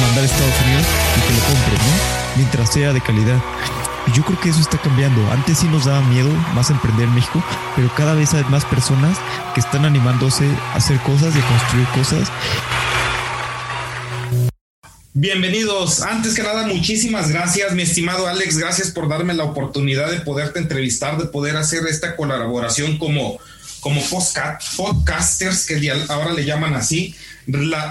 mandar a Estados Unidos y que lo compren, ¿no? Mientras sea de calidad. Yo creo que eso está cambiando. Antes sí nos daba miedo más emprender en México, pero cada vez hay más personas que están animándose a hacer cosas y a construir cosas Bienvenidos. Antes que nada, muchísimas gracias, mi estimado Alex. Gracias por darme la oportunidad de poderte entrevistar, de poder hacer esta colaboración como, como podcasters, que ahora le llaman así. La,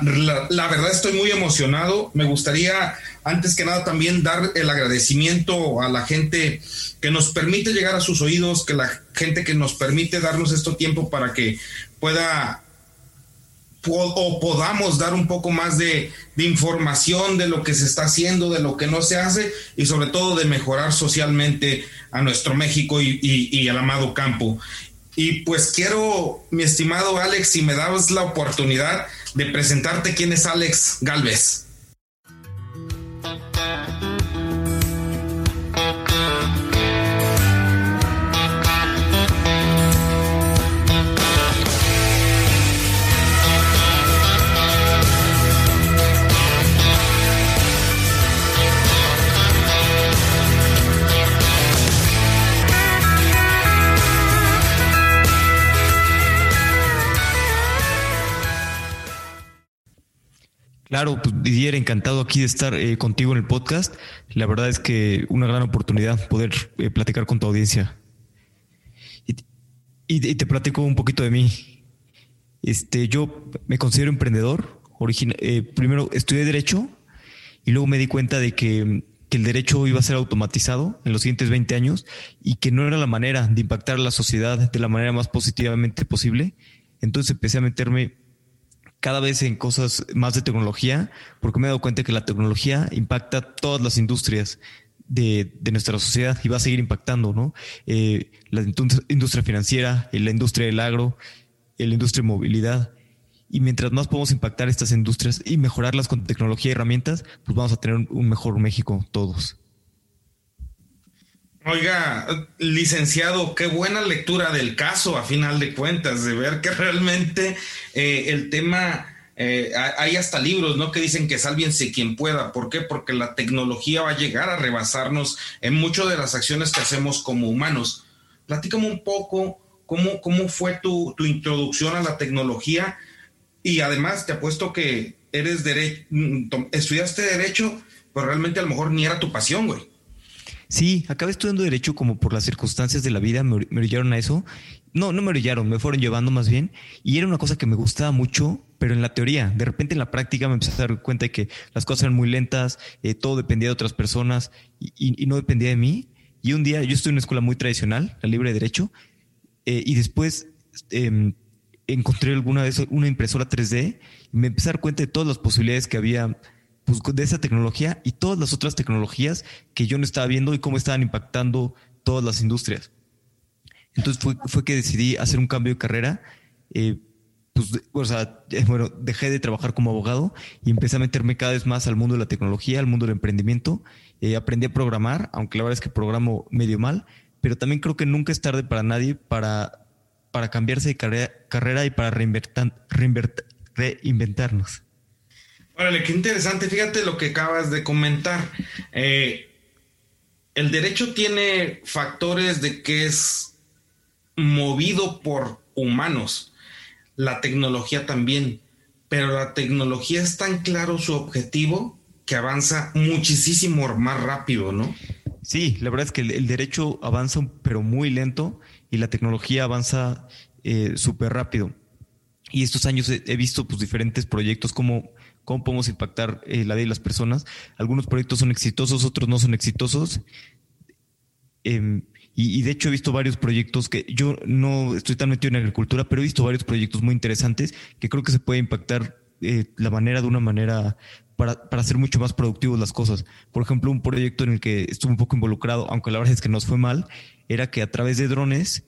la, verdad estoy muy emocionado. Me gustaría, antes que nada, también dar el agradecimiento a la gente que nos permite llegar a sus oídos, que la gente que nos permite darnos este tiempo para que pueda o podamos dar un poco más de, información de lo que se está haciendo, de lo que no se hace y sobre todo de mejorar socialmente a nuestro México y, y al amado campo. Y pues quiero, mi estimado Alex, si me das la oportunidad de presentarte quién es Alex Galvez. Claro, pues Didier, encantado aquí de estar eh, contigo en el podcast. La verdad es que una gran oportunidad poder eh, platicar con tu audiencia. Y, te platico un poquito de mí. Este, yo me considero emprendedor. Eh, primero estudié Derecho y luego me di cuenta de que, que, el derecho iba a ser automatizado en los siguientes 20 años y que no era la manera de impactar a la sociedad de la manera más positivamente posible. Entonces empecé a meterme cada vez en cosas más de tecnología, porque me he dado cuenta que la tecnología impacta todas las industrias de, nuestra sociedad y va a seguir impactando, ¿no? Eh, la industria financiera, la industria del agro, la industria de movilidad. Y mientras más podemos impactar estas industrias y mejorarlas con tecnología y herramientas, pues vamos a tener un mejor México todos. Oiga, licenciado, qué buena lectura del caso a final de cuentas, de ver que realmente eh, el tema, eh, hay hasta libros, ¿no? Que dicen que sálviense quien pueda. ¿Por qué? Porque la tecnología va a llegar a rebasarnos en muchas de las acciones que hacemos como humanos. Platícame un poco cómo, cómo fue tu, tu introducción a la tecnología y además te apuesto que eres derecho, mm, estudiaste derecho, pero realmente a lo mejor ni era tu pasión, güey. Sí, acabé estudiando Derecho como por las circunstancias de la vida, me, orillaron a eso. No, no me orillaron, me fueron llevando más bien. Y era una cosa que me gustaba mucho, pero en la teoría. De repente en la práctica me empecé a dar cuenta de que las cosas eran muy lentas, eh, todo dependía de otras personas y, no dependía de mí. Y un día yo estoy en una escuela muy tradicional, la Libre de Derecho, eh, y después em, encontré alguna vez una impresora 3D y me empecé a dar cuenta de todas las posibilidades que había pues, de esa tecnología y todas las otras tecnologías que yo no estaba viendo y cómo estaban impactando todas las industrias. Entonces fue, que decidí hacer un cambio de carrera. Eh, pues, o sea, eh, bueno, dejé de trabajar como abogado y empecé a meterme cada vez más al mundo de la tecnología, al mundo del emprendimiento. Eh, aprendí a programar, aunque la verdad es que programo medio mal, pero también creo que nunca es tarde para nadie para, para cambiarse de carrera, carrera y para reinventarnos. Órale, qué interesante. Fíjate lo que acabas de comentar. Eh, el derecho tiene factores de que es movido por humanos. La tecnología también. Pero la tecnología es tan claro su objetivo que avanza muchísimo más rápido, ¿no? Sí, la verdad es que el, derecho avanza, pero muy lento, y la tecnología avanza eh, súper rápido. Y estos años he, he, visto pues, diferentes proyectos como cómo podemos impactar eh, la vida de las personas. Algunos proyectos son exitosos, otros no son exitosos. Em, y, de hecho he visto varios proyectos que yo no estoy tan metido en agricultura, pero he visto varios proyectos muy interesantes que creo que se puede impactar eh, la manera de una manera para, para, hacer mucho más productivos las cosas. Por ejemplo, un proyecto en el que estuve un poco involucrado, aunque la verdad es que nos fue mal, era que a través de drones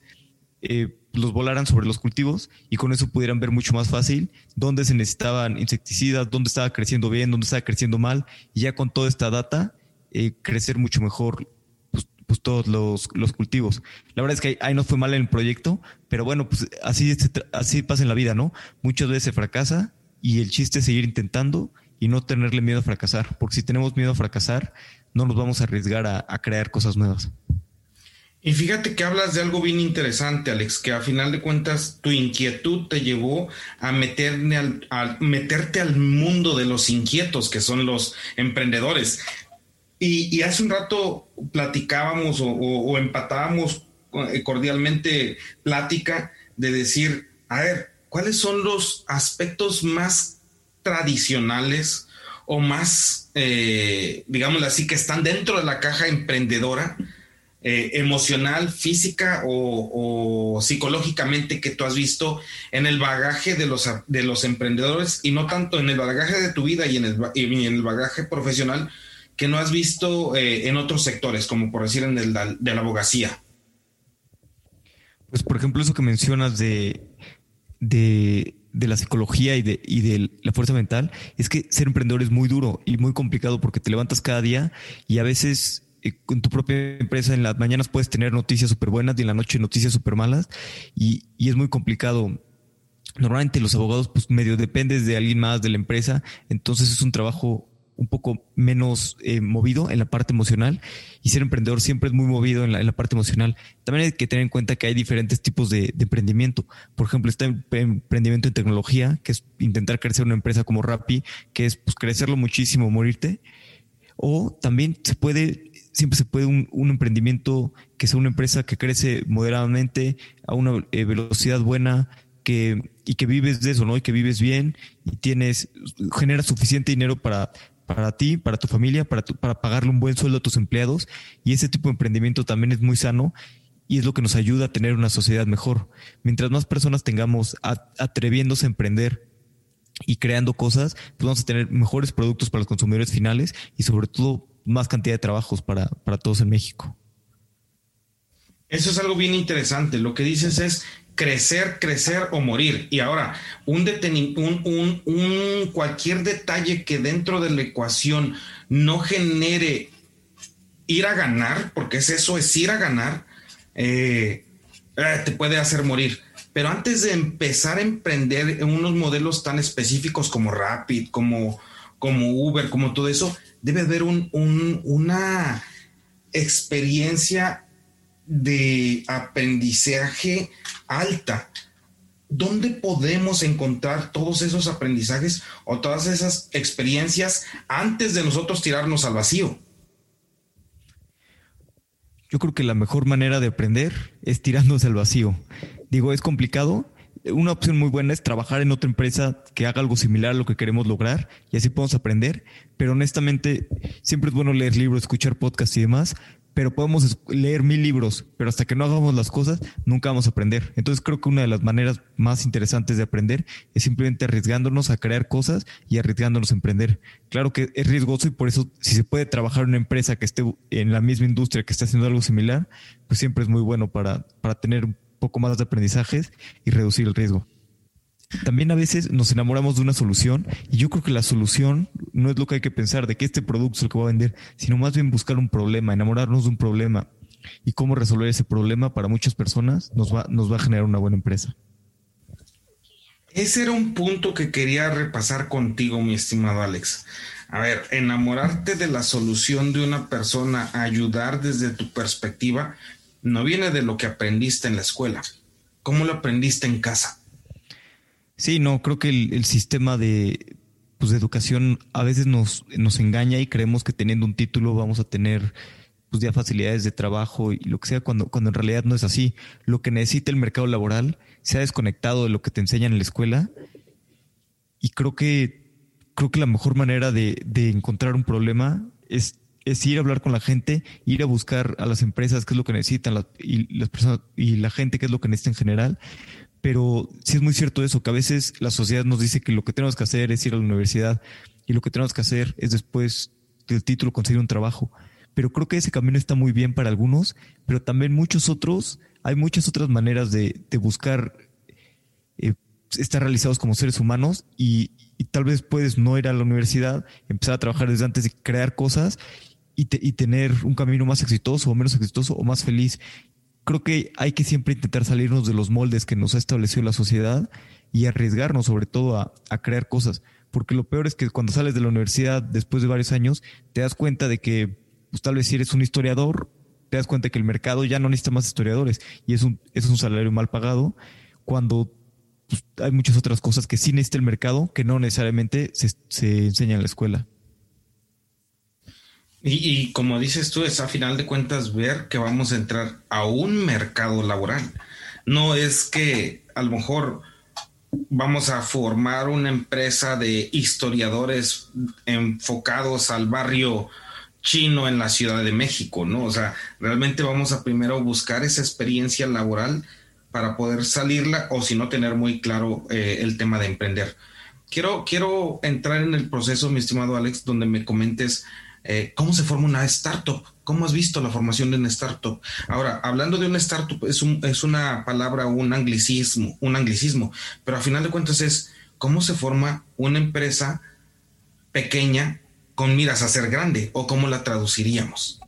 eh, los volaran sobre los cultivos y con eso pudieran ver mucho más fácil dónde se necesitaban insecticidas, dónde estaba creciendo bien, dónde estaba creciendo mal, y ya con toda esta data, eh, crecer mucho mejor pues, pues todos los, los, cultivos. La verdad es que ahí, no fue mal en el proyecto, pero bueno, pues así, así pasa en la vida, ¿no? Muchas veces se fracasa y el chiste es seguir intentando y no tenerle miedo a fracasar, porque si tenemos miedo a fracasar, no nos vamos a arriesgar a, crear cosas nuevas. Y fíjate que hablas de algo bien interesante, Alex, que a final de cuentas tu inquietud te llevó a, meterme al, meterte al mundo de los inquietos, que son los emprendedores. Y, hace un rato platicábamos o empatábamos eh, cordialmente plática de decir, a ver, ¿cuáles son los aspectos más tradicionales o más, eh, digámoslo así, que están dentro de la caja emprendedora, eh, emocional, física o, psicológicamente que tú has visto en el bagaje de los, de los emprendedores y no tanto en el bagaje de tu vida y en el, en el bagaje profesional que no has visto eh, en otros sectores, como por decir en el de la abogacía? Pues por ejemplo eso que mencionas de, de de la psicología y de, y de la fuerza mental es que ser emprendedor es muy duro y muy complicado porque te levantas cada día y a veces con tu propia empresa en las mañanas puedes tener noticias súper buenas y en la noche noticias súper malas y, y es muy complicado. Normalmente los abogados pues medio dependes de alguien más de la empresa, entonces es un trabajo un poco menos eh, movido en la parte emocional y ser emprendedor siempre es muy movido en la, parte emocional. También hay que tener en cuenta que hay diferentes tipos de, emprendimiento. Por ejemplo, está el emprendimiento en tecnología, que es intentar crecer una empresa como Rappi, que es pues, crecerlo muchísimo, morirte. O también se puede, siempre se puede un, emprendimiento que sea una empresa que crece moderadamente a una eh, velocidad buena, que, y que vives de eso, ¿no? Y que vives bien y tienes, generas suficiente dinero para para ti, para tu familia, para, para pagarle un buen sueldo a tus empleados. Y ese tipo de emprendimiento también es muy sano y es lo que nos ayuda a tener una sociedad mejor. Mientras más personas tengamos atreviéndose a emprender y creando cosas, pues vamos a tener mejores productos para los consumidores finales y sobre todo más cantidad de trabajos para, para todos en México. Eso es algo bien interesante. Lo que dices es crecer, crecer o morir. Y ahora, un, un, un, cualquier detalle que dentro de la ecuación no genere ir a ganar, porque es eso, es ir a ganar, eh, eh, te puede hacer morir. Pero antes de empezar a emprender en unos modelos tan específicos como Rapid, como, como Uber, como todo eso, debe haber un, una experiencia de aprendizaje alta. ¿Dónde podemos encontrar todos esos aprendizajes o todas esas experiencias antes de nosotros tirarnos al vacío? Yo creo que la mejor manera de aprender es tirándose al vacío. Digo, es complicado. Una opción muy buena es trabajar en otra empresa que haga algo similar a lo que queremos lograr y así podemos aprender. Pero honestamente, siempre es bueno leer libros, escuchar podcasts y demás, pero podemos leer mil libros, pero hasta que no hagamos las cosas, nunca vamos a aprender. Entonces creo que una de las maneras más interesantes de aprender es simplemente arriesgándonos a crear cosas y arriesgándonos a emprender. Claro que es riesgoso y por eso si se puede trabajar en una empresa que esté en la misma industria, que esté haciendo algo similar, pues siempre es muy bueno para, para tener poco más de aprendizajes y reducir el riesgo también a veces nos enamoramos de una solución y yo creo que la solución no es lo que hay que pensar de que este producto es el que va a vender, sino más bien buscar un problema, enamorarnos de un problema y cómo resolver ese problema para muchas personas nos va, nos va a generar una buena empresa. Ese era un punto que quería repasar contigo, mi estimado Alex. A ver, enamorarte de la solución de una persona, ayudar desde tu perspectiva, no viene de lo que aprendiste en la escuela. ¿Cómo lo aprendiste en casa? Sí, no, creo que el, sistema de, pues, de educación a veces nos, nos engaña y creemos que teniendo un título vamos a tener pues ya facilidades de trabajo y lo que sea, cuando, cuando en realidad no es así. Lo que necesita el mercado laboral se ha desconectado de lo que te enseñan en la escuela y creo que, creo que la mejor manera de, de encontrar un problema es, es ir a hablar con la gente, ir a buscar a las empresas qué es lo que necesitan y las personas y la gente qué es lo que necesita en general pero sí es muy cierto eso, que a veces la sociedad nos dice que lo que tenemos que hacer es ir a la universidad y lo que tenemos que hacer es después del título conseguir un trabajo. Pero creo que ese camino está muy bien para algunos, pero también muchos otros, hay muchas otras maneras de, buscar eh, estar realizados como seres humanos y, tal vez puedes no ir a la universidad, empezar a trabajar desde antes y crear cosas y, y, tener un camino más exitoso o menos exitoso o más feliz creo que hay que siempre intentar salirnos de los moldes que nos ha establecido la sociedad y arriesgarnos sobre todo a, crear cosas. porque lo peor es que cuando sales de la universidad después de varios años, te das cuenta de que pues, tal vez si eres un historiador, te das cuenta que el mercado ya no necesita más historiadores y es un, es un salario mal pagado, cuando pues, hay muchas otras cosas que sí necesita el mercado que no necesariamente se, se enseñan en la escuela. Y, como dices tú, es a final de cuentas ver que vamos a entrar a un mercado laboral. No es que a lo mejor vamos a formar una empresa de historiadores enfocados al barrio chino en la Ciudad de México, ¿no? O sea, realmente vamos a primero buscar esa experiencia laboral para poder salirla o si no tener muy claro eh, el tema de emprender. Quiero, quiero entrar en el proceso, mi estimado Alex, donde me comentes eh, cómo se forma una startup. ¿Cómo has visto la formación de una startup? Ahora, hablando de una startup, es, un, es una palabra, un anglicismo, un anglicismo, pero a final de cuentas es cómo se forma una empresa pequeña con miras a ser grande o cómo la traduciríamos.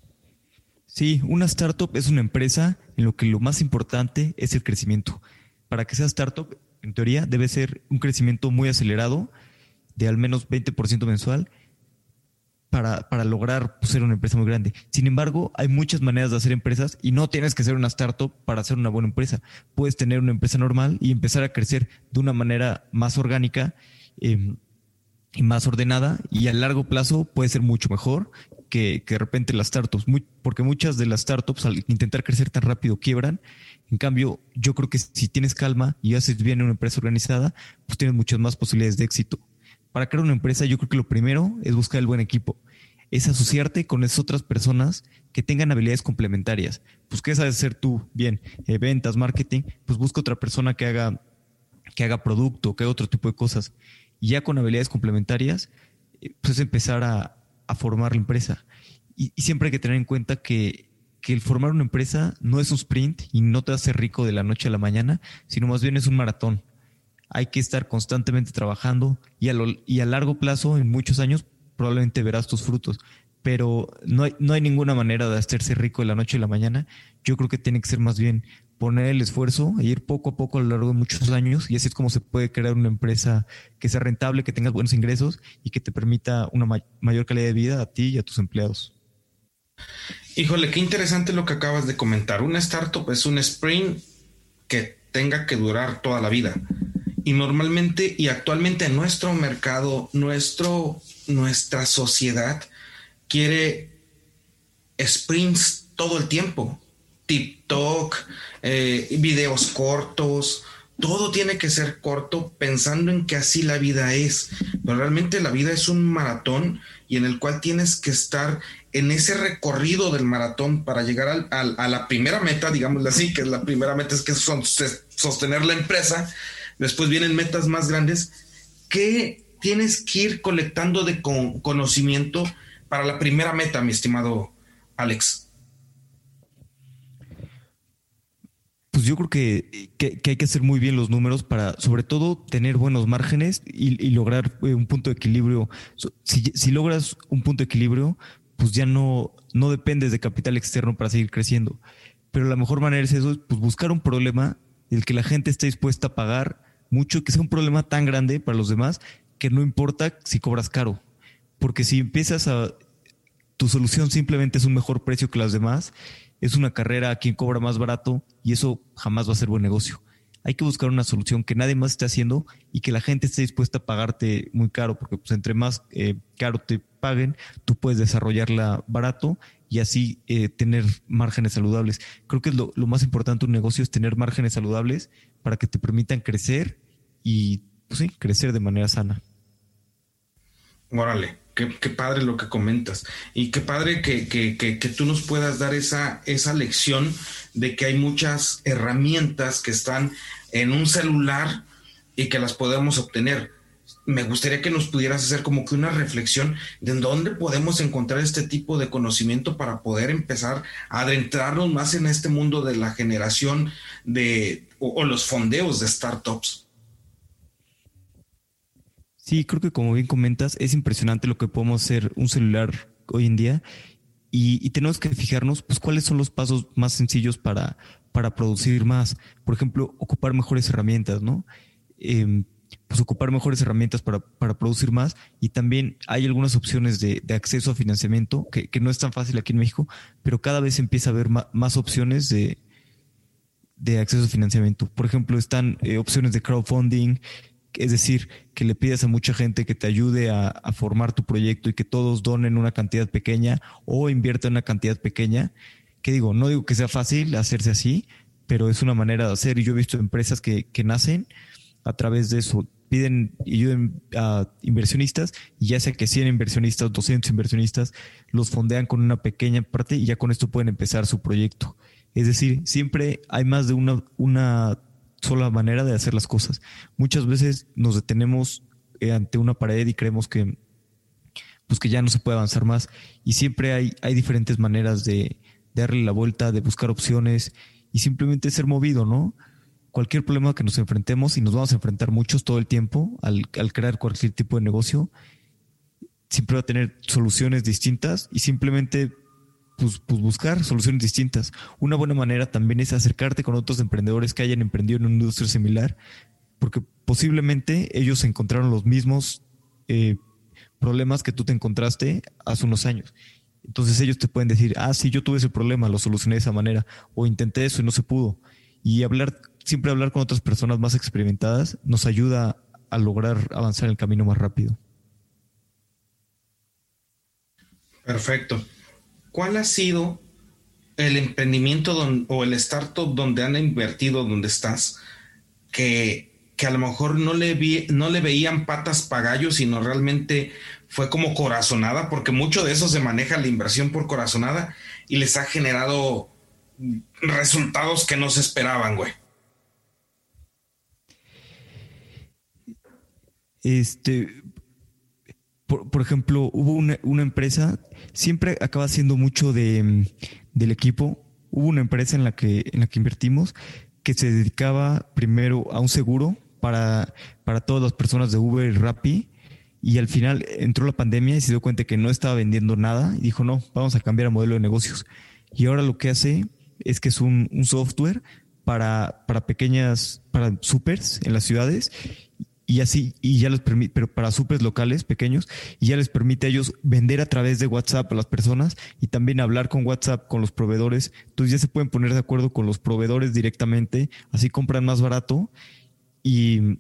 Sí, una startup es una empresa en lo que lo más importante es el crecimiento. Para que sea startup, en teoría, debe ser un crecimiento muy acelerado de al menos 20% mensual para, para lograr pues, ser una empresa muy grande. Sin embargo, hay muchas maneras de hacer empresas y no tienes que ser una startup para hacer una buena empresa. Puedes tener una empresa normal y empezar a crecer de una manera más orgánica. Eh, y más ordenada y a largo plazo puede ser mucho mejor que, de repente las startups, porque muchas de las startups al intentar crecer tan rápido quiebran. En cambio, yo creo que si tienes calma y haces bien una empresa organizada, pues tienes muchas más posibilidades de éxito. Para crear una empresa, yo creo que lo primero es buscar el buen equipo, es asociarte con esas otras personas que tengan habilidades complementarias. Pues, ¿qué sabes hacer tú? Bien, eh, ventas, marketing, pues busca otra persona que haga, que haga producto, que haga otro tipo de cosas y ya con habilidades complementarias, eh, pues empezar a, formar la empresa. Y, siempre hay que tener en cuenta que, el formar una empresa no es un sprint y no te hace rico de la noche a la mañana, sino más bien es un maratón. Hay que estar constantemente trabajando y a, y a largo plazo, en muchos años, probablemente verás tus frutos. Pero no hay, no hay ninguna manera de hacerse rico de la noche a la mañana. Yo creo que tiene que ser más bien poner el esfuerzo e ir poco a poco a lo largo de muchos años y así es como se puede crear una empresa que sea rentable, que tenga buenos ingresos y que te permita una mayor calidad de vida a ti y a tus empleados. Híjole, qué interesante lo que acabas de comentar. Una startup es un sprint que tenga que durar toda la vida. Y normalmente y actualmente nuestro mercado, nuestro, nuestra sociedad quiere sprints todo el tiempo. TikTok, eh, videos cortos, todo tiene que ser corto pensando en que así la vida es. Pero realmente la vida es un maratón y en el cual tienes que estar en ese recorrido del maratón para llegar a la primera meta, digámoslo así, que es la primera meta es que son, sostener la empresa. Después vienen metas más grandes que tienes que ir colectando de conocimiento para la primera meta, mi estimado Alex. Pues yo creo que, hay que hacer muy bien los números para, sobre todo, tener buenos márgenes y, lograr eh, un punto de equilibrio. Si, logras un punto de equilibrio, pues ya no, no dependes de capital externo para seguir creciendo. Pero la mejor manera es eso, pues buscar un problema el que la gente esté dispuesta a pagar mucho, que sea un problema tan grande para los demás que no importa si cobras caro. Porque si empiezas a... Tu solución simplemente es un mejor precio que las demás, es una carrera a quien cobra más barato y eso jamás va a ser buen negocio. Hay que buscar una solución que nadie más esté haciendo y que la gente esté dispuesta a pagarte muy caro, porque pues entre más eh, caro te paguen, tú puedes desarrollarla barato y así eh, tener márgenes saludables. Creo que lo, lo más importante de un negocio es tener márgenes saludables para que te permitan crecer y, pues sí, crecer de manera sana. Órale, qué, padre lo que comentas. Y qué padre que, que, que, que, tú nos puedas dar esa, esa lección de que hay muchas herramientas que están en un celular y que las podemos obtener. Me gustaría que nos pudieras hacer como que una reflexión de dónde podemos encontrar este tipo de conocimiento para poder empezar a adentrarnos más en este mundo de la generación de o los fondeos de startups. Sí, creo que como bien comentas, es impresionante lo que podemos hacer un celular hoy en día y, tenemos que fijarnos, pues, cuáles son los pasos más sencillos para, para producir más. Por ejemplo, ocupar mejores herramientas, ¿no? Em, pues, ocupar mejores herramientas para, producir más y también hay algunas opciones de, acceso a financiamiento que, no es tan fácil aquí en México, pero cada vez empieza a haber más, opciones de, de acceso a financiamiento. Por ejemplo, están eh, opciones de crowdfunding, es decir, que le pidas a mucha gente que te ayude a, formar tu proyecto y que todos donen una cantidad pequeña o inviertan una cantidad pequeña. Que digo, no digo que sea fácil hacerse así, pero es una manera de hacer. Y yo he visto empresas que, que nacen a través de eso. Piden ayuden a inversionistas y ya sea que 100 inversionistas, 200 inversionistas, los fondean con una pequeña parte y ya con esto pueden empezar su proyecto. Es decir, siempre hay más de una, una sola manera de hacer las cosas. Muchas veces nos detenemos eh, ante una pared y creemos que, pues que ya no se puede avanzar más. Y siempre hay, hay diferentes maneras de, darle la vuelta, de buscar opciones y simplemente ser movido, ¿no? Cualquier problema que nos enfrentemos, y nos vamos a enfrentar muchos todo el tiempo al, al crear cualquier tipo de negocio, siempre va a tener soluciones distintas y simplemente pues, pues, buscar soluciones distintas. Una buena manera también es acercarte con otros emprendedores que hayan emprendido en una industria similar, porque posiblemente ellos encontraron los mismos eh, problemas que tú te encontraste hace unos años. Entonces ellos te pueden decir, ah, sí, yo tuve ese problema, lo solucioné de esa manera, o intenté eso y no se pudo. Y hablar, siempre hablar con otras personas más experimentadas nos ayuda a lograr avanzar el camino más rápido. Perfecto. ¿Cuál ha sido el emprendimiento o el startup donde han invertido, donde estás, que, que a lo mejor no le, no le veían patas para gallos, sino realmente fue como corazonada, porque mucho de eso se maneja la inversión por corazonada y les ha generado resultados que no se esperaban, güey. Este, por, ejemplo, hubo una, empresa siempre acaba siendo mucho de, mm, del equipo. Hubo una empresa en la que, en la que invertimos que se dedicaba primero a un seguro para, para todas las personas de Uber y Rappi. Y al final entró la pandemia y se dio cuenta que no estaba vendiendo nada y dijo, no, vamos a cambiar el modelo de negocios. Y ahora lo que hace es que es un, un software para, para pequeñas, para supers en las ciudades y así, y ya les permite, pero para supers locales pequeños, y ya les permite a ellos vender a través de WhatsApp a las personas y también hablar con WhatsApp con los proveedores. Entonces ya se pueden poner de acuerdo con los proveedores directamente, así compran más barato y,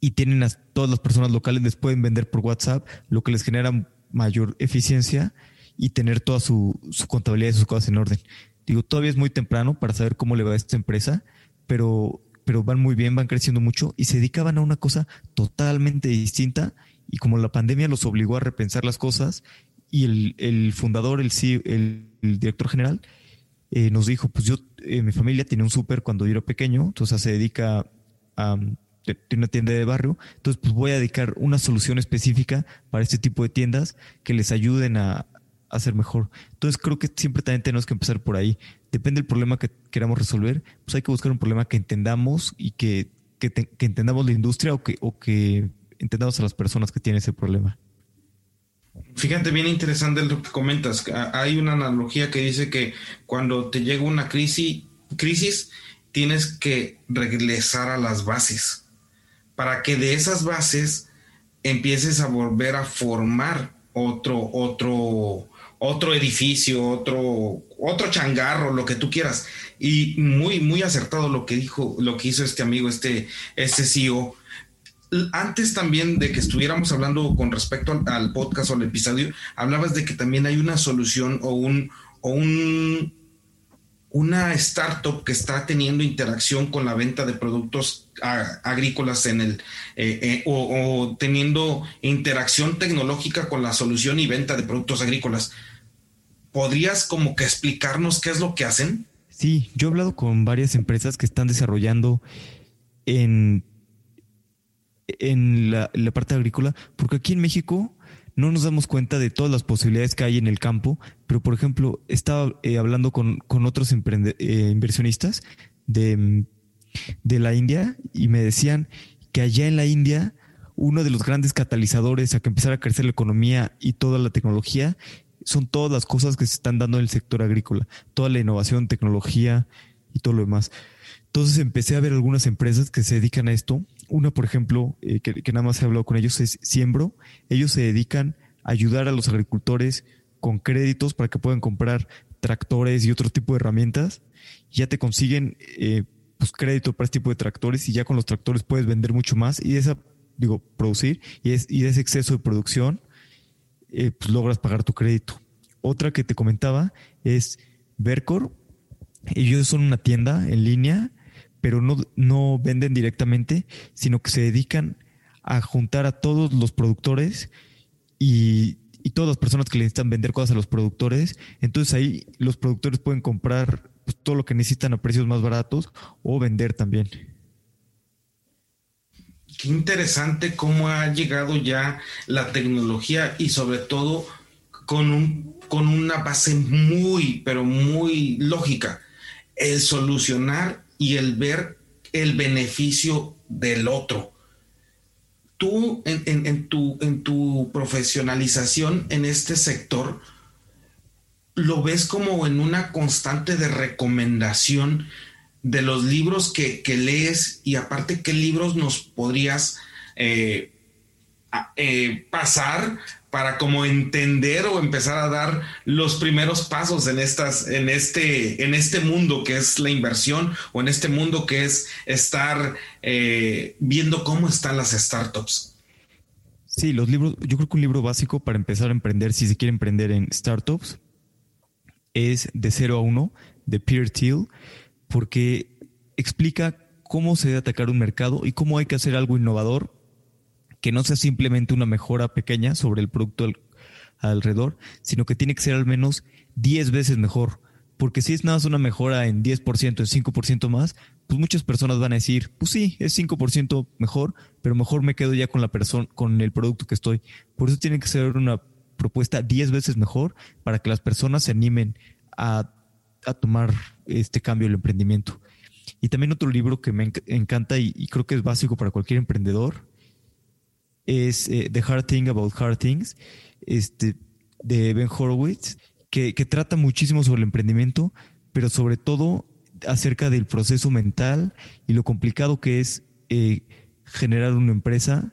y tienen a todas las personas locales, les pueden vender por WhatsApp, lo que les genera mayor eficiencia y tener toda su, su contabilidad y sus cosas en orden. Digo, todavía es muy temprano para saber cómo le va a esta empresa, pero pero van muy bien, van creciendo mucho y se dedicaban a una cosa totalmente distinta y como la pandemia los obligó a repensar las cosas y el, fundador, el, el, director general, eh, nos dijo, pues yo, eh, mi familia tiene un súper cuando yo era pequeño, entonces se dedica a, tiene una tienda de barrio, entonces pues voy a dedicar una solución específica para este tipo de tiendas que les ayuden a, hacer mejor. Entonces creo que siempre también tenemos que empezar por ahí. Depende del problema que queramos resolver, pues hay que buscar un problema que entendamos y que, que, entendamos la industria o que, o que entendamos a las personas que tienen ese problema. Fíjate, bien interesante lo que comentas. Hay una analogía que dice que cuando te llega una crisis, crisis tienes que regresar a las bases para que de esas bases empieces a volver a formar otro, otro, otro edificio, otro, otro changarro, lo que tú quieras. Y muy, muy acertado lo que dijo, lo que hizo este amigo, este, este CEO. Antes también de que estuviéramos hablando con respecto al, podcast o al episodio, hablabas de que también hay una solución o un, o un una startup que está teniendo interacción con la venta de productos agrícolas en el eh, eh, o, teniendo interacción tecnológica con la solución y venta de productos agrícolas. ¿Podrías como que explicarnos qué es lo que hacen? Sí, yo he hablado con varias empresas que están desarrollando en, en la, parte agrícola, porque aquí en México no nos damos cuenta de todas las posibilidades que hay en el campo, pero por ejemplo, estaba eh, hablando con, otros eh, inversionistas de, de la India y me decían que allá en la India uno de los grandes catalizadores a que empezara a crecer la economía y toda la tecnología son todas las cosas que se están dando en el sector agrícola, toda la innovación, tecnología y todo lo demás. Entonces empecé a ver algunas empresas que se dedican a esto. Una, por ejemplo, eh, que, nada más he hablado con ellos, es Siembro. Ellos se dedican a ayudar a los agricultores con créditos para que puedan comprar tractores y otro tipo de herramientas. Ya te consiguen eh, pues, crédito para este tipo de tractores y ya con los tractores puedes vender mucho más y esa, digo, producir y, es, y ese exceso de producción, eh, pues logras pagar tu crédito. Otra que te comentaba es Vercor. Ellos son una tienda en línea, pero no, no venden directamente, sino que se dedican a juntar a todos los productores y, y todas las personas que le necesitan vender cosas a los productores. Entonces ahí los productores pueden comprar pues, todo lo que necesitan a precios más baratos o vender también. Qué interesante cómo ha llegado ya la tecnología y sobre todo con, un, con una base muy, pero muy lógica. El solucionar y el ver el beneficio del otro tú en, tu, en tu profesionalización en este sector, lo ves como en una constante de recomendación de los libros que, lees y aparte qué libros nos podrías eh, eh, pasar para como entender o empezar a dar los primeros pasos en estas, en este, en este mundo que es la inversión o en este mundo que es estar eh, viendo cómo están las startups. Sí, los libros, yo creo que un libro básico para empezar a emprender, si se quiere emprender en startups, es De 0 a 1 de Peter Thiel, porque explica cómo se debe atacar un mercado y cómo hay que hacer algo innovador que no sea simplemente una mejora pequeña sobre el producto alrededor, sino que tiene que ser al menos 10 veces mejor. Porque si es nada más una mejora en 10%, en 5% más, pues muchas personas van a decir, pues sí, es 5% mejor, pero mejor me quedo ya con la persona, con el producto que estoy. Por eso tiene que ser una propuesta 10 veces mejor para que las personas se animen a, a tomar este cambio del emprendimiento. Y también otro libro que me encanta y, y creo que es básico para cualquier emprendedor es eh, The Hard Thing About Hard Things, este, de Ben Horowitz, que, trata muchísimo sobre el emprendimiento, pero sobre todo acerca del proceso mental y lo complicado que es eh, generar una empresa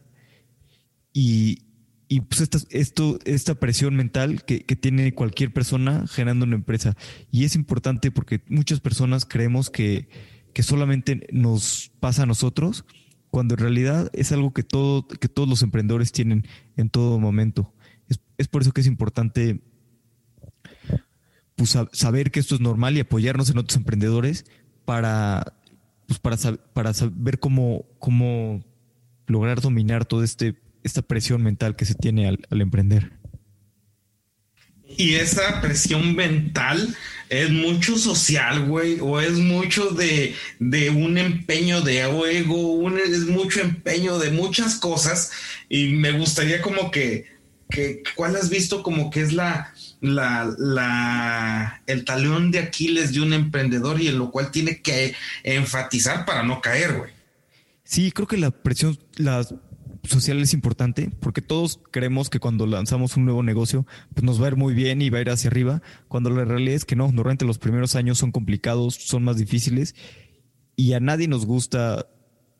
y, y pues esta, esto, esta presión mental que, que, tiene cualquier persona generando una empresa. Y es importante porque muchas personas creemos que, que solamente nos pasa a nosotros cuando en realidad es algo que, todo, que todos los emprendedores tienen en todo momento. Es, por eso que es importante pues, saber que esto es normal y apoyarnos en otros emprendedores para, pues, para, para saber cómo, cómo lograr dominar toda este, esta presión mental que se tiene al emprender. Y esa presión mental es mucho social, güey, o es mucho de, un empeño de ego, es mucho empeño de muchas cosas. Y me gustaría como que, que ¿cuál has visto como que es la, la, la, el talón de Aquiles de un emprendedor y en lo cual tiene que enfatizar para no caer, güey? Sí, creo que la presión, las social es importante porque todos creemos que cuando lanzamos un nuevo negocio, pues nos va a ir muy bien y va a ir hacia arriba, cuando la realidad es que no, normalmente los primeros años son complicados, son más difíciles y a nadie nos gusta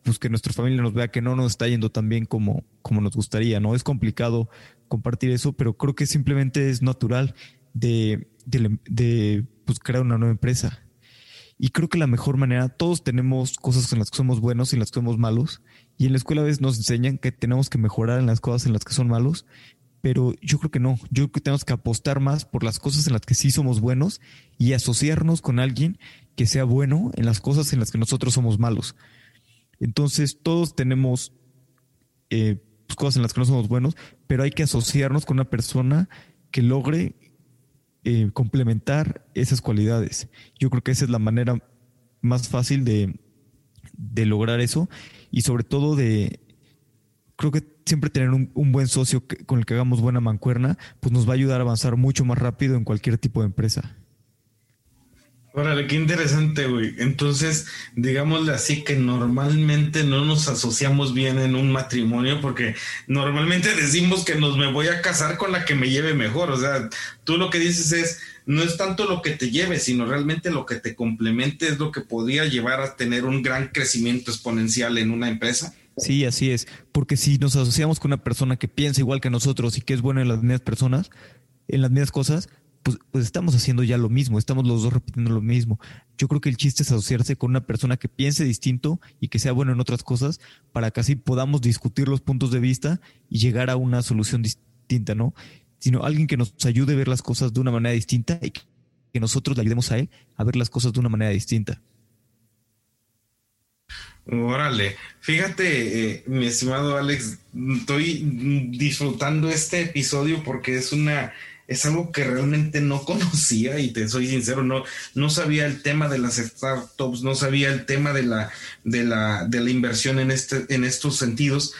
pues que nuestra familia nos vea que no nos está yendo tan bien como, como nos gustaría, ¿no? Es complicado compartir eso, pero creo que simplemente es natural de, de, de pues, crear una nueva empresa. Y creo que la mejor manera, todos tenemos cosas en las que somos buenos y en las que somos malos. Y en la escuela a veces nos enseñan que tenemos que mejorar en las cosas en las que son malos. Pero yo creo que no. Yo creo que tenemos que apostar más por las cosas en las que sí somos buenos y asociarnos con alguien que sea bueno en las cosas en las que nosotros somos malos. Entonces, todos tenemos eh, pues, cosas en las que no somos buenos, pero hay que asociarnos con una persona que logre eh, complementar esas cualidades. Yo creo que esa es la manera más fácil de, de lograr eso y sobre todo de, creo que siempre tener un, buen socio con el que hagamos buena mancuerna, pues nos va a ayudar a avanzar mucho más rápido en cualquier tipo de empresa. Órale, qué interesante, güey. Entonces, digámosle así que normalmente no nos asociamos bien en un matrimonio porque normalmente decimos que nos me voy a casar con la que me lleve mejor. O sea, tú lo que dices es, no es tanto lo que te lleve, sino realmente lo que te complemente es lo que podría llevar a tener un gran crecimiento exponencial en una empresa. Sí, así es. Porque si nos asociamos con una persona que piensa igual que nosotros y que es buena en las mismas personas, en las mismas cosas, pues, pues, estamos haciendo ya lo mismo, estamos los dos repitiendo lo mismo. Yo creo que el chiste es asociarse con una persona que piense distinto y que sea bueno en otras cosas para que así podamos discutir los puntos de vista y llegar a una solución distinta, ¿no? Sino alguien que nos ayude a ver las cosas de una manera distinta y que nosotros le ayudemos a él a ver las cosas de una manera distinta. Órale, fíjate, eh, mi estimado Alex, estoy disfrutando este episodio porque es una es algo que realmente no conocía y te soy sincero, no, no sabía el tema de las startups, no sabía el tema de la, de la, de la inversión en, este, en estos sentidos.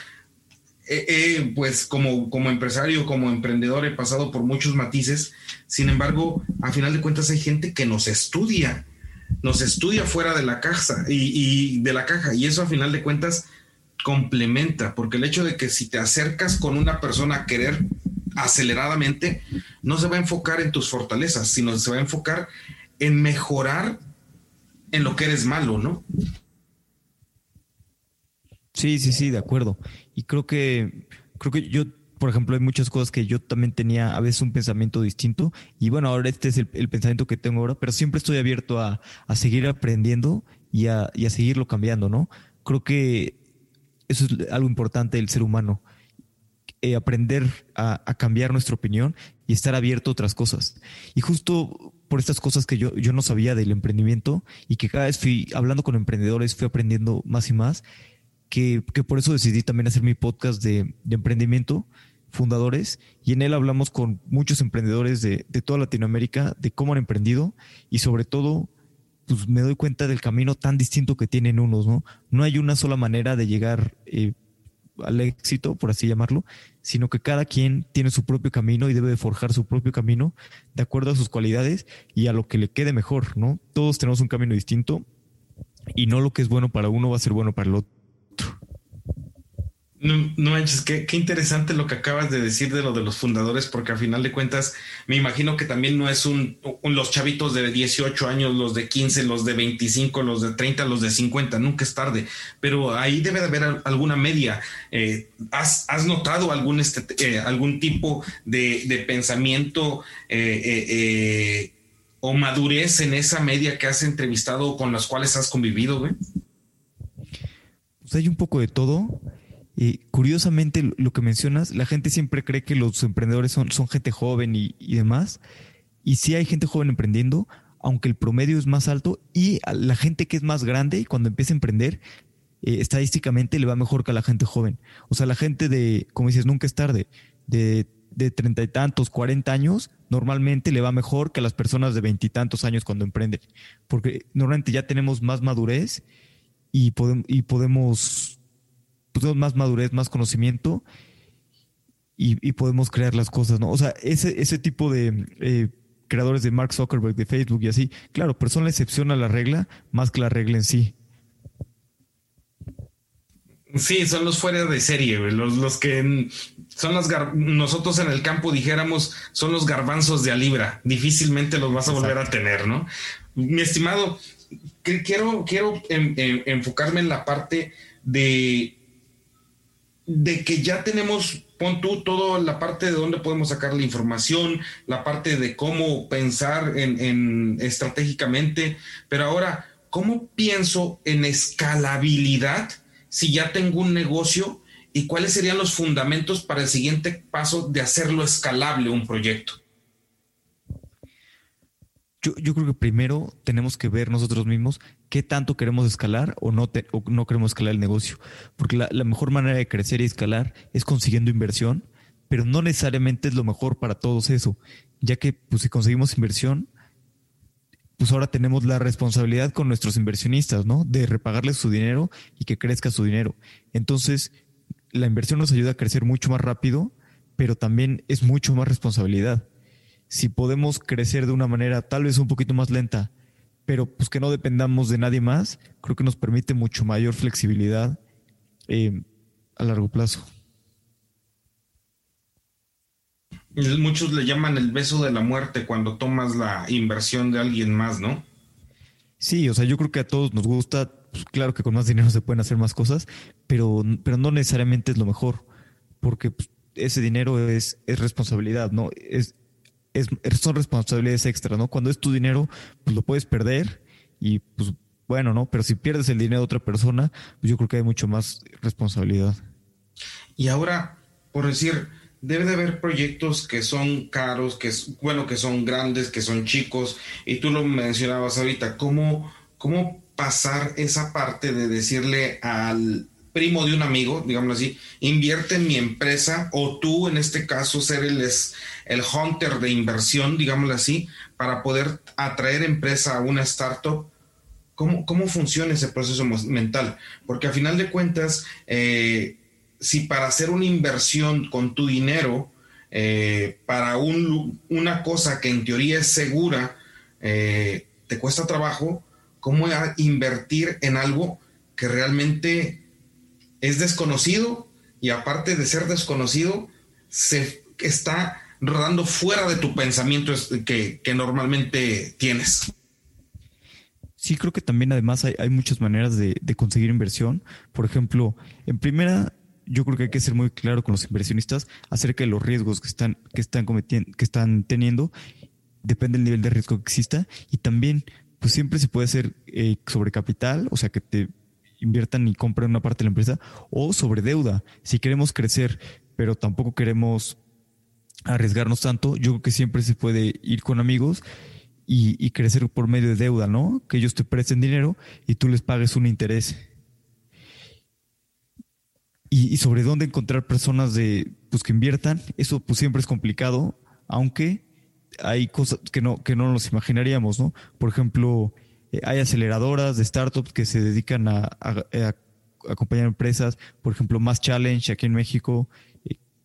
Pues como, como empresario, como emprendedor he pasado por muchos matices, sin embargo, a final de cuentas hay gente que nos estudia, nos estudia fuera de la caja y de la caja y eso a final de cuentas complementa, porque el hecho de que si te acercas con una persona a querer aceleradamente, no se va a enfocar en tus fortalezas, sino se va a enfocar en mejorar en lo que eres malo, ¿no? Sí, sí, sí, de acuerdo. Y creo que, creo que yo, por ejemplo, hay muchas cosas que yo también tenía a veces un pensamiento distinto. Y bueno, ahora este es el, pensamiento que tengo ahora, pero siempre estoy abierto a, seguir aprendiendo y a, y a seguirlo cambiando, ¿no? Creo que eso es algo importante del ser humano. Eh, aprender a, cambiar nuestra opinión y estar abierto a otras cosas. Y justo por estas cosas que yo, yo no sabía del emprendimiento y que cada vez fui hablando con emprendedores, fui aprendiendo más y más, que, por eso decidí también hacer mi podcast de, emprendimiento, fundadores, y en él hablamos con muchos emprendedores de, toda Latinoamérica, de cómo han emprendido y sobre todo pues me doy cuenta del camino tan distinto que tienen unos, ¿no? No hay una sola manera de llegar eh, al éxito, por así llamarlo, sino que cada quien tiene su propio camino y debe de forjar su propio camino de acuerdo a sus cualidades y a lo que le quede mejor, ¿no? Todos tenemos un camino distinto y no lo que es bueno para uno va a ser bueno para el otro. No, no manches, qué, qué, interesante lo que acabas de decir de lo de los fundadores, porque al final de cuentas me imagino que también no es un, los chavitos de 18 años, los de 15, los de 25, los de 30, los de 50, nunca es tarde, pero ahí debe de haber alguna media. Eh, ¿has, ¿has, notado algún, este, eh, algún tipo de, de pensamiento eh, o madurez en esa media que has entrevistado con las cuales has convivido? Güey? Pues hay un poco de todo y curiosamente, lo que mencionas, la gente siempre cree que los emprendedores son, son gente joven y, demás. Y sí hay gente joven emprendiendo, aunque el promedio es más alto. Y la gente que es más grande, cuando empieza a emprender, eh, estadísticamente le va mejor que a la gente joven. O sea, la gente de, como dices, nunca es tarde, de, de treinta y tantos, cuarenta años, normalmente le va mejor que a las personas de veintitantos años cuando emprenden. Porque normalmente ya tenemos más madurez y, y podemos pues, tenemos más madurez, más conocimiento y, podemos crear las cosas, ¿no? O sea, ese, ese tipo de eh, creadores de Mark Zuckerberg, de Facebook y así, claro, pero son la excepción a la regla más que la regla en sí. Sí, son los fuera de serie, Los, los que son las nosotros en el campo dijéramos son los garbanzos de a libra. Difícilmente los vas a volver a tener, ¿no? Mi estimado, quiero, quiero enfocarme en la parte de de que ya tenemos, pon tú, toda la parte de dónde podemos sacar la información, la parte de cómo pensar en, estratégicamente, pero ahora, ¿cómo pienso en escalabilidad si ya tengo un negocio y cuáles serían los fundamentos para el siguiente paso de hacerlo escalable un proyecto? Yo, yo, creo que primero tenemos que ver nosotros mismos qué tanto queremos escalar o no, no queremos escalar el negocio. Porque la, mejor manera de crecer y escalar es consiguiendo inversión, pero no necesariamente es lo mejor para todos eso, ya que pues, si conseguimos inversión, pues ahora tenemos la responsabilidad con nuestros inversionistas, ¿no? De repagarles su dinero y que crezca su dinero. Entonces, la inversión nos ayuda a crecer mucho más rápido, pero también es mucho más responsabilidad si podemos crecer de una manera tal vez un poquito más lenta, pero pues que no dependamos de nadie más, creo que nos permite mucho mayor flexibilidad eh, a largo plazo. Muchos le llaman el beso de la muerte cuando tomas la inversión de alguien más, ¿no? Sí, o sea, yo creo que a todos nos gusta, pues, claro que con más dinero se pueden hacer más cosas, pero, pero no necesariamente es lo mejor, porque pues, ese dinero es, es responsabilidad, ¿no? Es, es, son responsabilidades extra, ¿no? Cuando es tu dinero, pues lo puedes perder y pues bueno, ¿no? Pero si pierdes el dinero de otra persona, pues yo creo que hay mucho más responsabilidad. Y ahora, por decir, debe de haber proyectos que son caros, que bueno, que son grandes, que son chicos, y tú lo mencionabas ahorita, ¿cómo, cómo pasar esa parte de decirle al primo de un amigo, digámoslo así, invierte en mi empresa, o tú en este caso ser el, el hunter de inversión, digámoslo así, para poder atraer empresa a una startup. ¿Cómo, ¿Cómo funciona ese proceso mental? Porque a final de cuentas, eh, si para hacer una inversión con tu dinero, eh, para un, una cosa que en teoría es segura, eh, te cuesta trabajo, ¿cómo invertir en algo que realmente es desconocido y aparte de ser desconocido, se está rodando fuera de tu pensamiento que, normalmente tienes? Sí, creo que también además hay, muchas maneras de, de, conseguir inversión. Por ejemplo, en primera, yo creo que hay que ser muy claro con los inversionistas acerca de los riesgos que están, que están cometiendo, que están teniendo. Depende del nivel de riesgo que exista. Y también, pues siempre se puede hacer eh, sobre capital, o sea, que te inviertan y compren una parte de la empresa, o sobre deuda. Si queremos crecer, pero tampoco queremos arriesgarnos tanto, yo creo que siempre se puede ir con amigos y, crecer por medio de deuda, ¿no? Que ellos te presten dinero y tú les pagues un interés y, sobre dónde encontrar personas de pues que inviertan, eso pues siempre es complicado, aunque hay cosas que no, que no nos imaginaríamos, ¿no? Por ejemplo, eh, hay aceleradoras de startups que se dedican a, acompañar empresas, por ejemplo, Más Challenge aquí en México,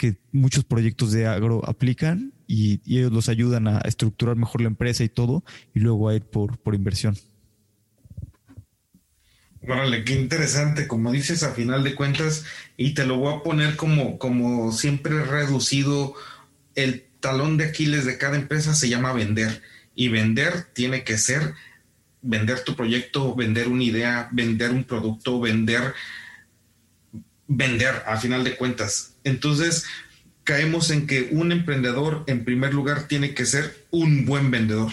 que muchos proyectos de agro aplican y, ellos los ayudan a estructurar mejor la empresa y todo, y luego a ir por, por inversión. Órale, qué interesante, como dices, a final de cuentas, y te lo voy a poner como, como siempre reducido, el talón de Aquiles de cada empresa se llama vender, y vender tiene que ser vender tu proyecto, vender una idea, vender un producto, vender, vender a final de cuentas. Entonces, caemos en que un emprendedor, en primer lugar, tiene que ser un buen vendedor.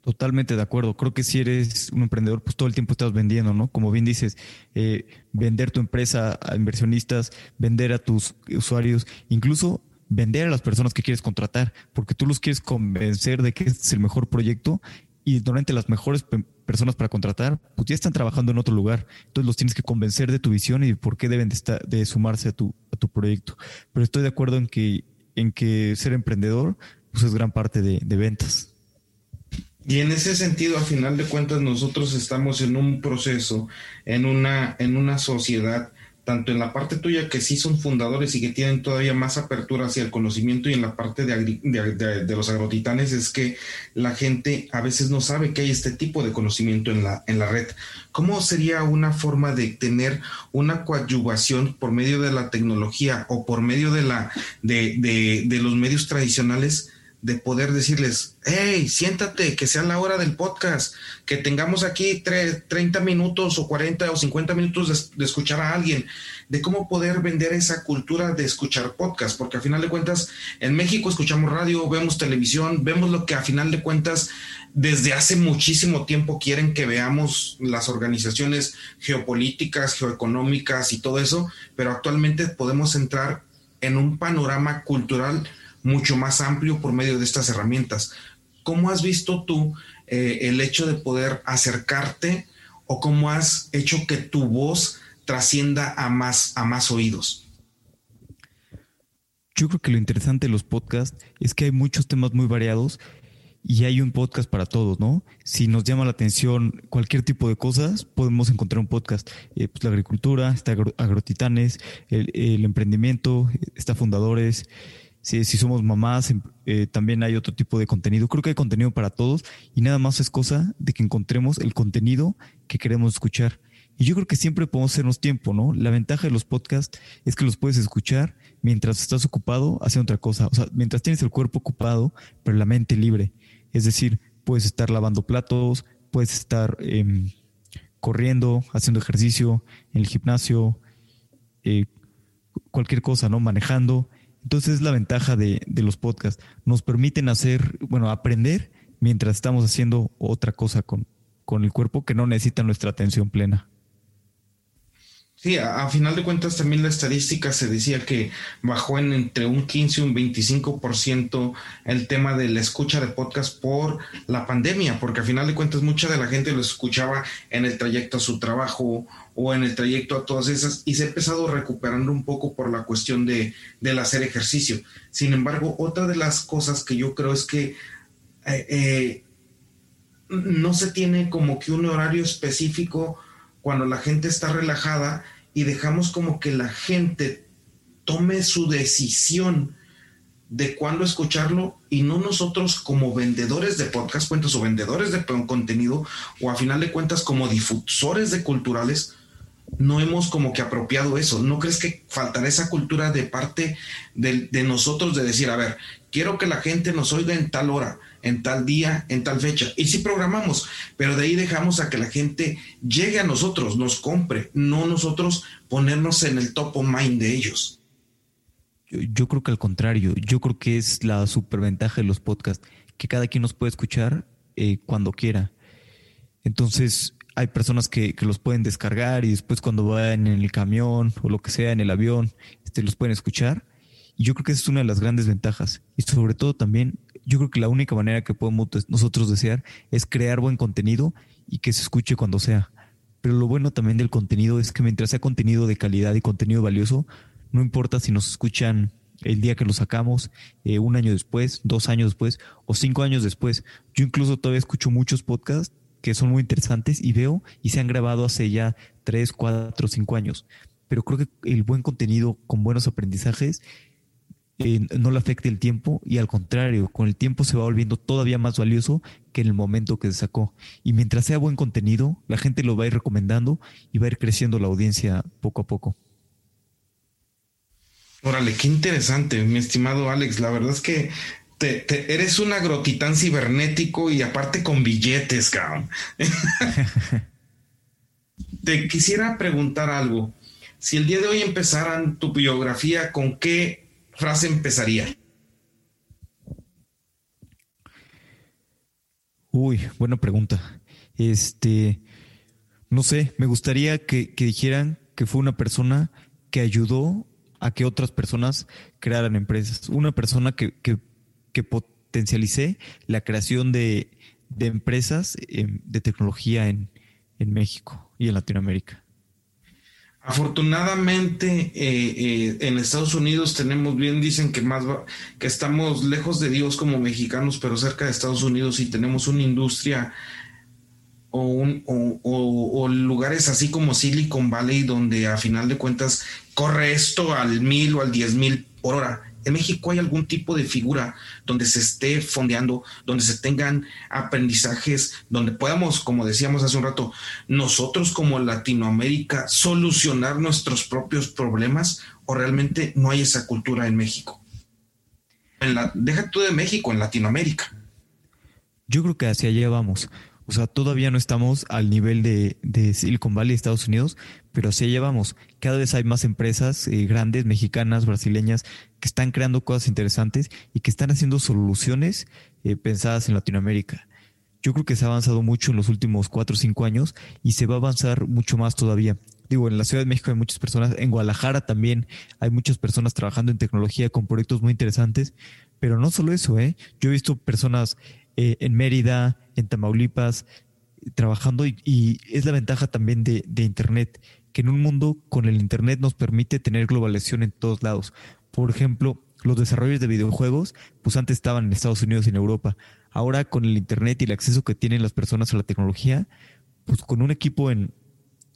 Totalmente de acuerdo. Creo que si eres un emprendedor, pues todo el tiempo estás vendiendo, ¿no? Como bien dices, eh, vender tu empresa a inversionistas, vender a tus usuarios, incluso vender a las personas que quieres contratar, porque tú los quieres convencer de que este es el mejor proyecto y normalmente las mejores personas para contratar, pues ya están trabajando en otro lugar. Entonces los tienes que convencer de tu visión y por qué deben de, estar, de sumarse a tu, a tu proyecto. Pero estoy de acuerdo en que, en que ser emprendedor pues es gran parte de, de ventas. Y en ese sentido, a final de cuentas, nosotros estamos en un proceso, en una, en una sociedad, tanto en la parte tuya que sí son fundadores y que tienen todavía más apertura hacia el conocimiento y en la parte de, de, los agrotitanes es que la gente a veces no sabe que hay este tipo de conocimiento en la, en la red. ¿Cómo sería una forma de tener una coadyuvación por medio de la tecnología o por medio de, la, de, de los medios tradicionales? De poder decirles, hey, siéntate, que sea la hora del podcast, que tengamos aquí 30 minutos o 40 o 50 minutos de, escuchar a alguien, de cómo poder vender esa cultura de escuchar podcast, porque a final de cuentas en México escuchamos radio, vemos televisión, vemos lo que a final de cuentas desde hace muchísimo tiempo quieren que veamos las organizaciones geopolíticas, geoeconómicas y todo eso, pero actualmente podemos entrar en un panorama cultural mucho más amplio por medio de estas herramientas. ¿Cómo has visto tú eh, el hecho de poder acercarte o cómo has hecho que tu voz trascienda a más, a más oídos? Yo creo que lo interesante de los podcasts es que hay muchos temas muy variados y hay un podcast para todos, ¿no? Si nos llama la atención cualquier tipo de cosas, podemos encontrar un podcast. Eh, pues la agricultura, está Agrotitanes, el, el emprendimiento, está Fundadores, si, somos mamás, em, eh, también hay otro tipo de contenido. Creo que hay contenido para todos y nada más es cosa de que encontremos el contenido que queremos escuchar. Y yo creo que siempre podemos hacernos tiempo, ¿no? La ventaja de los podcasts es que los puedes escuchar mientras estás ocupado haciendo otra cosa. O sea, mientras tienes el cuerpo ocupado, pero la mente libre. Es decir, puedes estar lavando platos, puedes estar em, corriendo, haciendo ejercicio en el gimnasio, eh, cualquier cosa, ¿no? Manejando. Entonces es la ventaja de, de los podcasts. Nos permiten hacer, bueno, aprender mientras estamos haciendo otra cosa con, con el cuerpo que no necesita nuestra atención plena. Sí, a, final de cuentas también la estadística se decía que bajó en entre un 15 y un 25% el tema de la escucha de podcast por la pandemia, porque a final de cuentas mucha de la gente lo escuchaba en el trayecto a su trabajo o en el trayecto a todas esas y se ha empezado recuperando un poco por la cuestión de, del hacer ejercicio. Sin embargo, otra de las cosas que yo creo es que eh, eh, no se tiene como que un horario específico cuando la gente está relajada y dejamos como que la gente tome su decisión de cuándo escucharlo y no nosotros como vendedores de podcast, cuentos o vendedores de contenido o a final de cuentas como difusores de culturales, no hemos como que apropiado eso. ¿No crees que faltará esa cultura de parte de, nosotros de decir, a ver, quiero que la gente nos oiga en tal hora, en tal día, en tal fecha. Y sí programamos, pero de ahí dejamos a que la gente llegue a nosotros, nos compre, no nosotros ponernos en el top mind de ellos. Yo, creo que al contrario, yo creo que es la superventaja de los podcasts, que cada quien nos puede escuchar eh, cuando quiera. Entonces, hay personas que, que, los pueden descargar y después cuando vayan en el camión o lo que sea, en el avión, este, los pueden escuchar. Y yo creo que esa es una de las grandes ventajas. Y sobre todo también yo creo que la única manera que podemos nosotros desear es crear buen contenido y que se escuche cuando sea. Pero lo bueno también del contenido es que mientras sea contenido de calidad y contenido valioso, no importa si nos escuchan el día que lo sacamos, eh, un año después, dos años después o cinco años después. Yo incluso todavía escucho muchos podcasts que son muy interesantes y veo y se han grabado hace ya tres, cuatro, cinco años. Pero creo que el buen contenido con buenos aprendizajes eh, no le afecte el tiempo y al contrario, con el tiempo se va volviendo todavía más valioso que en el momento que se sacó. Y mientras sea buen contenido, la gente lo va a ir recomendando y va a ir creciendo la audiencia poco a poco. Órale, qué interesante, mi estimado Alex. La verdad es que te, eres un agrotitán cibernético y aparte con billetes, cabrón. te quisiera preguntar algo. Si el día de hoy empezaran tu biografía, ¿con qué frase empezaría? Uy, buena pregunta. Este, no sé, me gustaría que, dijeran que fue una persona que ayudó a que otras personas crearan empresas. Una persona que, que, potencialicé la creación de, empresas em, de tecnología en México y en Latinoamérica. Afortunadamente eh, eh, en Estados Unidos tenemos bien, dicen que más que estamos lejos de Dios como mexicanos, pero cerca de Estados Unidos y tenemos una industria o, un, o, lugares así como Silicon Valley donde a final de cuentas corre esto al mil o al diez mil por hora en México hay algún tipo de figura donde se esté fondeando, donde se tengan aprendizajes, donde podamos, como decíamos hace un rato, nosotros como Latinoamérica solucionar nuestros propios problemas o realmente no hay esa cultura en México. Deja tú de México, en Latinoamérica. Yo creo que hacia allá vamos. O sea, todavía no estamos al nivel de, de Silicon Valley, Estados Unidos, pero así llevamos. Cada vez hay más empresas eh, grandes, mexicanas, brasileñas, que están creando cosas interesantes y que están haciendo soluciones eh, pensadas en Latinoamérica. Yo creo que se ha avanzado mucho en los últimos cuatro o cinco años y se va a avanzar mucho más todavía. Digo, en la Ciudad de México hay muchas personas, en Guadalajara también hay muchas personas trabajando en tecnología con proyectos muy interesantes, pero no solo eso, ¿eh? Yo he visto personas eh, en Mérida, en Tamaulipas, trabajando y, es la ventaja también de, de Internet que en un mundo con el Internet nos permite tener globalización en todos lados. Por ejemplo, los desarrollos de videojuegos, pues antes estaban en Estados Unidos y en Europa. Ahora con el Internet y el acceso que tienen las personas a la tecnología, pues con un equipo en,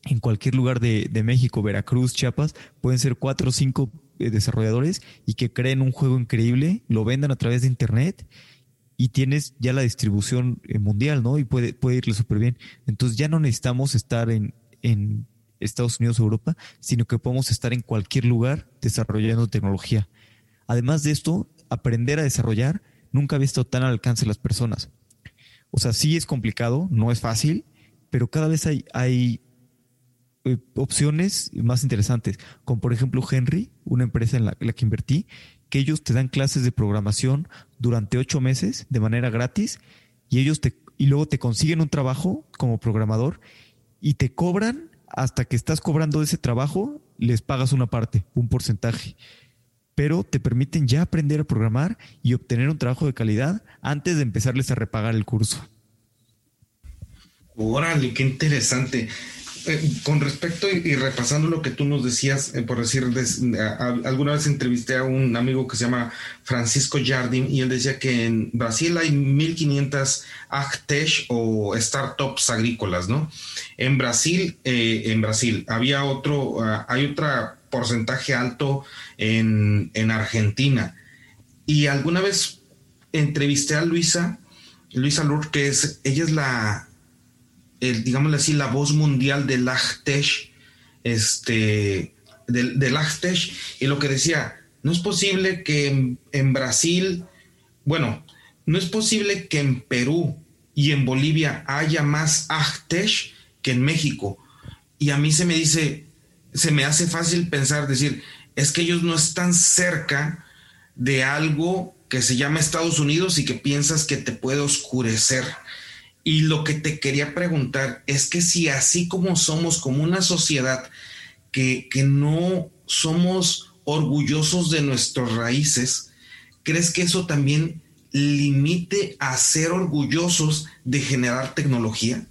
en cualquier lugar de, de México, Veracruz, Chiapas, pueden ser cuatro o cinco eh, desarrolladores y que creen un juego increíble, lo vendan a través de Internet y tienes ya la distribución eh, mundial, ¿no? Y puede, puede irle súper bien. Entonces ya no necesitamos estar en, en Estados Unidos o Europa, sino que podemos estar en cualquier lugar desarrollando tecnología. Además de esto, aprender a desarrollar nunca había estado tan al alcance de las personas. O sea, sí es complicado, no es fácil, pero cada vez hay, hay eh, opciones más interesantes, como por ejemplo Henry, una empresa en la, que invertí, que ellos te dan clases de programación durante ocho meses de manera gratis y ellos te y luego te consiguen un trabajo como programador y te cobran hasta que estás cobrando ese trabajo, les pagas una parte, un porcentaje. Pero te permiten ya aprender a programar y obtener un trabajo de calidad antes de empezarles a repagar el curso. Órale, qué interesante. Eh, con respecto y, repasando lo que tú nos decías, eh, por decir, alguna vez entrevisté a un amigo que se llama Francisco Jardín y él decía que en Brasil hay 1500 agtech o startups agrícolas, ¿no? En Brasil, eh, en Brasil había otro, ah, hay otro porcentaje alto en, en Argentina. Y alguna vez entrevisté a Luisa, Luisa Lourdes, que es, ella es la el, digámosle así, la voz mundial del Achtesh, este, del, del y lo que decía, no es posible que en, Brasil, bueno, no es posible que en Perú y en Bolivia haya más Achtesh que en México. Y a mí se me dice, se me hace fácil pensar, decir, es que ellos no están cerca de algo que se llama Estados Unidos y que piensas que te puede oscurecer y lo que te quería preguntar es que si así como somos como una sociedad que, no somos orgullosos de nuestras raíces, ¿crees que eso también limite a ser orgullosos de generar tecnología?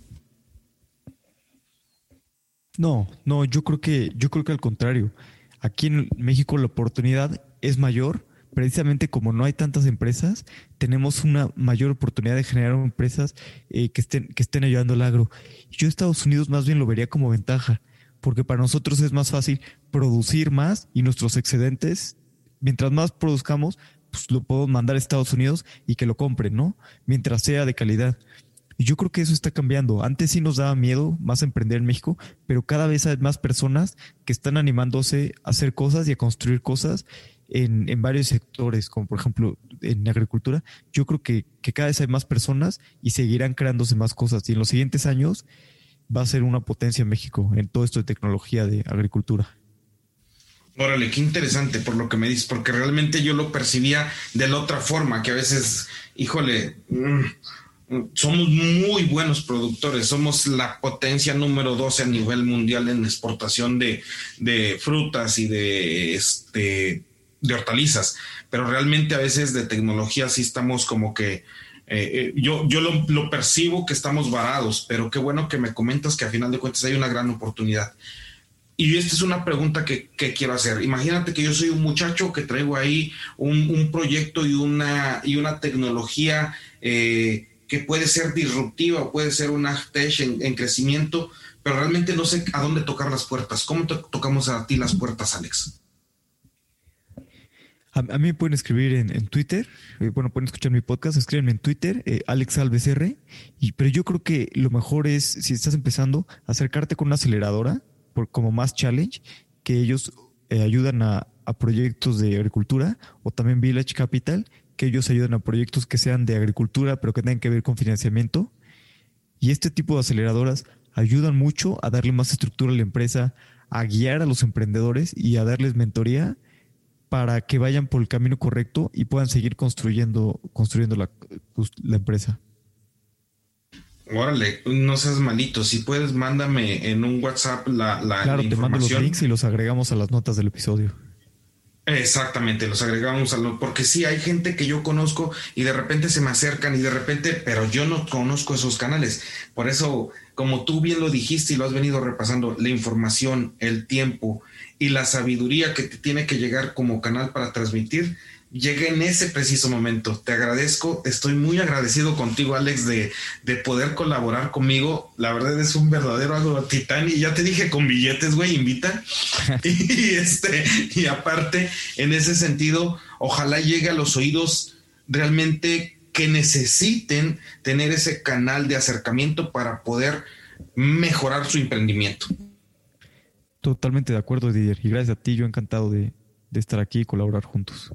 No, no, yo creo que, yo creo que al contrario. Aquí en México la oportunidad es mayor precisamente como no hay tantas empresas, tenemos una mayor oportunidad de generar empresas eh, que, estén, que estén ayudando al agro. Yo Estados Unidos más bien lo vería como ventaja, porque para nosotros es más fácil producir más y nuestros excedentes, mientras más produzcamos, pues lo podemos mandar a Estados Unidos y que lo compren, ¿no? Mientras sea de calidad. Yo creo que eso está cambiando. Antes sí nos daba miedo más emprender en México, pero cada vez hay más personas que están animándose a hacer cosas y a construir cosas en, en, varios sectores, como por ejemplo en agricultura, yo creo que, que, cada vez hay más personas y seguirán creándose más cosas. Y en los siguientes años va a ser una potencia en México en todo esto de tecnología de agricultura. Órale, qué interesante por lo que me dices, porque realmente yo lo percibía de la otra forma, que a veces, híjole, mm, somos muy buenos productores, somos la potencia número 12 a nivel mundial en exportación de, de frutas y de este de hortalizas, pero realmente a veces de tecnología sí estamos como que, eh, eh, yo, yo lo, percibo que estamos varados, pero qué bueno que me comentas que a final de cuentas hay una gran oportunidad. Y esta es una pregunta que, quiero hacer. Imagínate que yo soy un muchacho que traigo ahí un, proyecto y una, y una tecnología eh, que puede ser disruptiva o puede ser una tech en, crecimiento, pero realmente no sé a dónde tocar las puertas. ¿Cómo tocamos a ti las puertas, Alex? A, mí me pueden escribir en, Twitter, eh, bueno, pueden escuchar mi podcast, escríbenme en Twitter, eh, Alex Alves R, y, pero yo creo que lo mejor es, si estás empezando, acercarte con una aceleradora, por, como más challenge, que ellos eh, ayudan a, proyectos de agricultura, o también Village Capital, que ellos ayudan a proyectos que sean de agricultura, pero que tengan que ver con financiamiento. Y este tipo de aceleradoras ayudan mucho a darle más estructura a la empresa, a guiar a los emprendedores y a darles mentoría para que vayan por el camino correcto y puedan seguir construyendo, construyendo la, pues, empresa. Órale, no seas malito. Si puedes, mándame en un WhatsApp la, la, claro, te mando los links y los agregamos a las notas del episodio. Exactamente, los agregamos a lo, porque sí hay gente que yo conozco y de repente se me acercan y de repente, pero yo no conozco esos canales. Por eso, como tú bien lo dijiste y lo has venido repasando, la información, el tiempo, y la sabiduría que te tiene que llegar como canal para transmitir, llegue en ese preciso momento. Te agradezco, estoy muy agradecido contigo, Alex, de, de poder colaborar conmigo. La verdad es un verdadero algo titán y ya te dije con billetes, güey, invita. y este, y aparte, en ese sentido, ojalá llegue a los oídos realmente que necesiten tener ese canal de acercamiento para poder mejorar su emprendimiento. Totalmente de acuerdo, Didier. Y gracias a ti, yo encantado de, de estar aquí y colaborar juntos.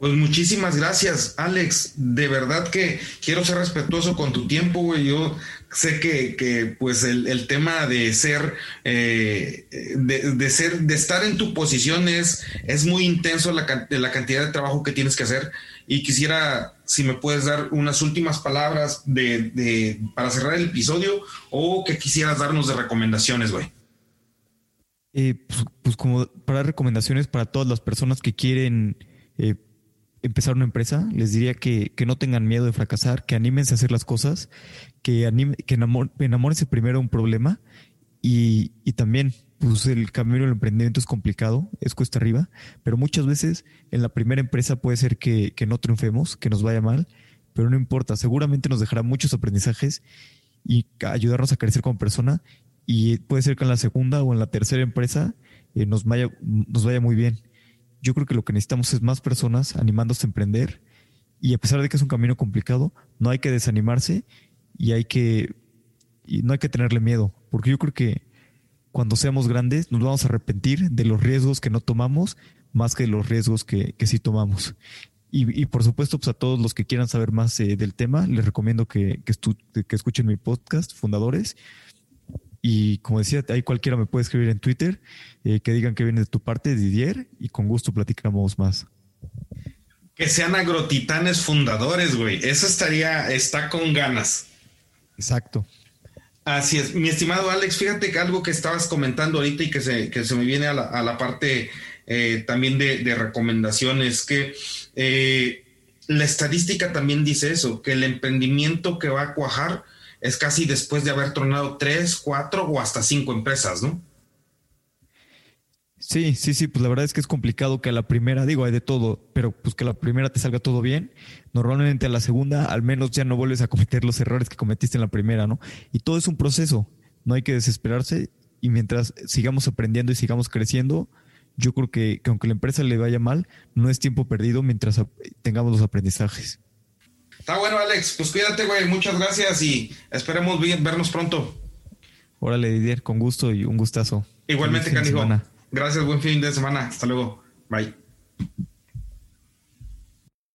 Pues muchísimas gracias, Alex. De verdad que quiero ser respetuoso con tu tiempo, güey. Yo sé que, que pues el, el, tema de ser, eh, de, de, ser, de estar en tu posición es, es muy intenso la, la cantidad de trabajo que tienes que hacer. Y quisiera, si me puedes dar unas últimas palabras de, de para cerrar el episodio o que quisieras darnos de recomendaciones, güey. Eh, pues, pues, como para recomendaciones para todas las personas que quieren eh, empezar una empresa, les diría que, que, no tengan miedo de fracasar, que anímense a hacer las cosas, que, anime, que enamor, enamórense primero un problema y, y, también pues el camino del emprendimiento es complicado, es cuesta arriba, pero muchas veces en la primera empresa puede ser que, que no triunfemos, que nos vaya mal, pero no importa, seguramente nos dejará muchos aprendizajes y ayudarnos a crecer como persona y puede ser que en la segunda o en la tercera empresa eh, nos, vaya, nos vaya muy bien. Yo creo que lo que necesitamos es más personas animándose a emprender y a pesar de que es un camino complicado, no hay que desanimarse y hay que no hay que tenerle miedo, porque yo creo que cuando seamos grandes nos vamos a arrepentir de los riesgos que no tomamos más que de los riesgos que, que sí tomamos. Y, y, por supuesto, pues a todos los que quieran saber más eh, del tema, les recomiendo que, que escuchen mi podcast, Fundadores, y como decía, ahí cualquiera me puede escribir en Twitter eh, que digan que viene de tu parte, Didier, y con gusto platicamos más. Que sean agrotitanes fundadores, güey. Eso estaría, está con ganas. Exacto. Así es. Mi estimado Alex, fíjate que algo que estabas comentando ahorita y que se, que se me viene a la, a la parte eh, también de, de, recomendaciones, que eh, la estadística también dice eso, que el emprendimiento que va a cuajar es casi después de haber tronado tres, cuatro o hasta cinco empresas, ¿no? Sí, sí, sí, pues la verdad es que es complicado que a la primera, digo, hay de todo, pero pues que a la primera te salga todo bien. Normalmente a la segunda al menos ya no vuelves a cometer los errores que cometiste en la primera, ¿no? Y todo es un proceso, no hay que desesperarse y mientras sigamos aprendiendo y sigamos creciendo, yo creo que, que aunque la empresa le vaya mal, no es tiempo perdido mientras tengamos los aprendizajes. Está bueno, Alex. Pues cuídate, güey. Muchas gracias y esperemos vernos pronto. Órale, Didier, con gusto y un gustazo. Igualmente, Canijo. Gracias, buen fin de semana. Hasta luego. Bye.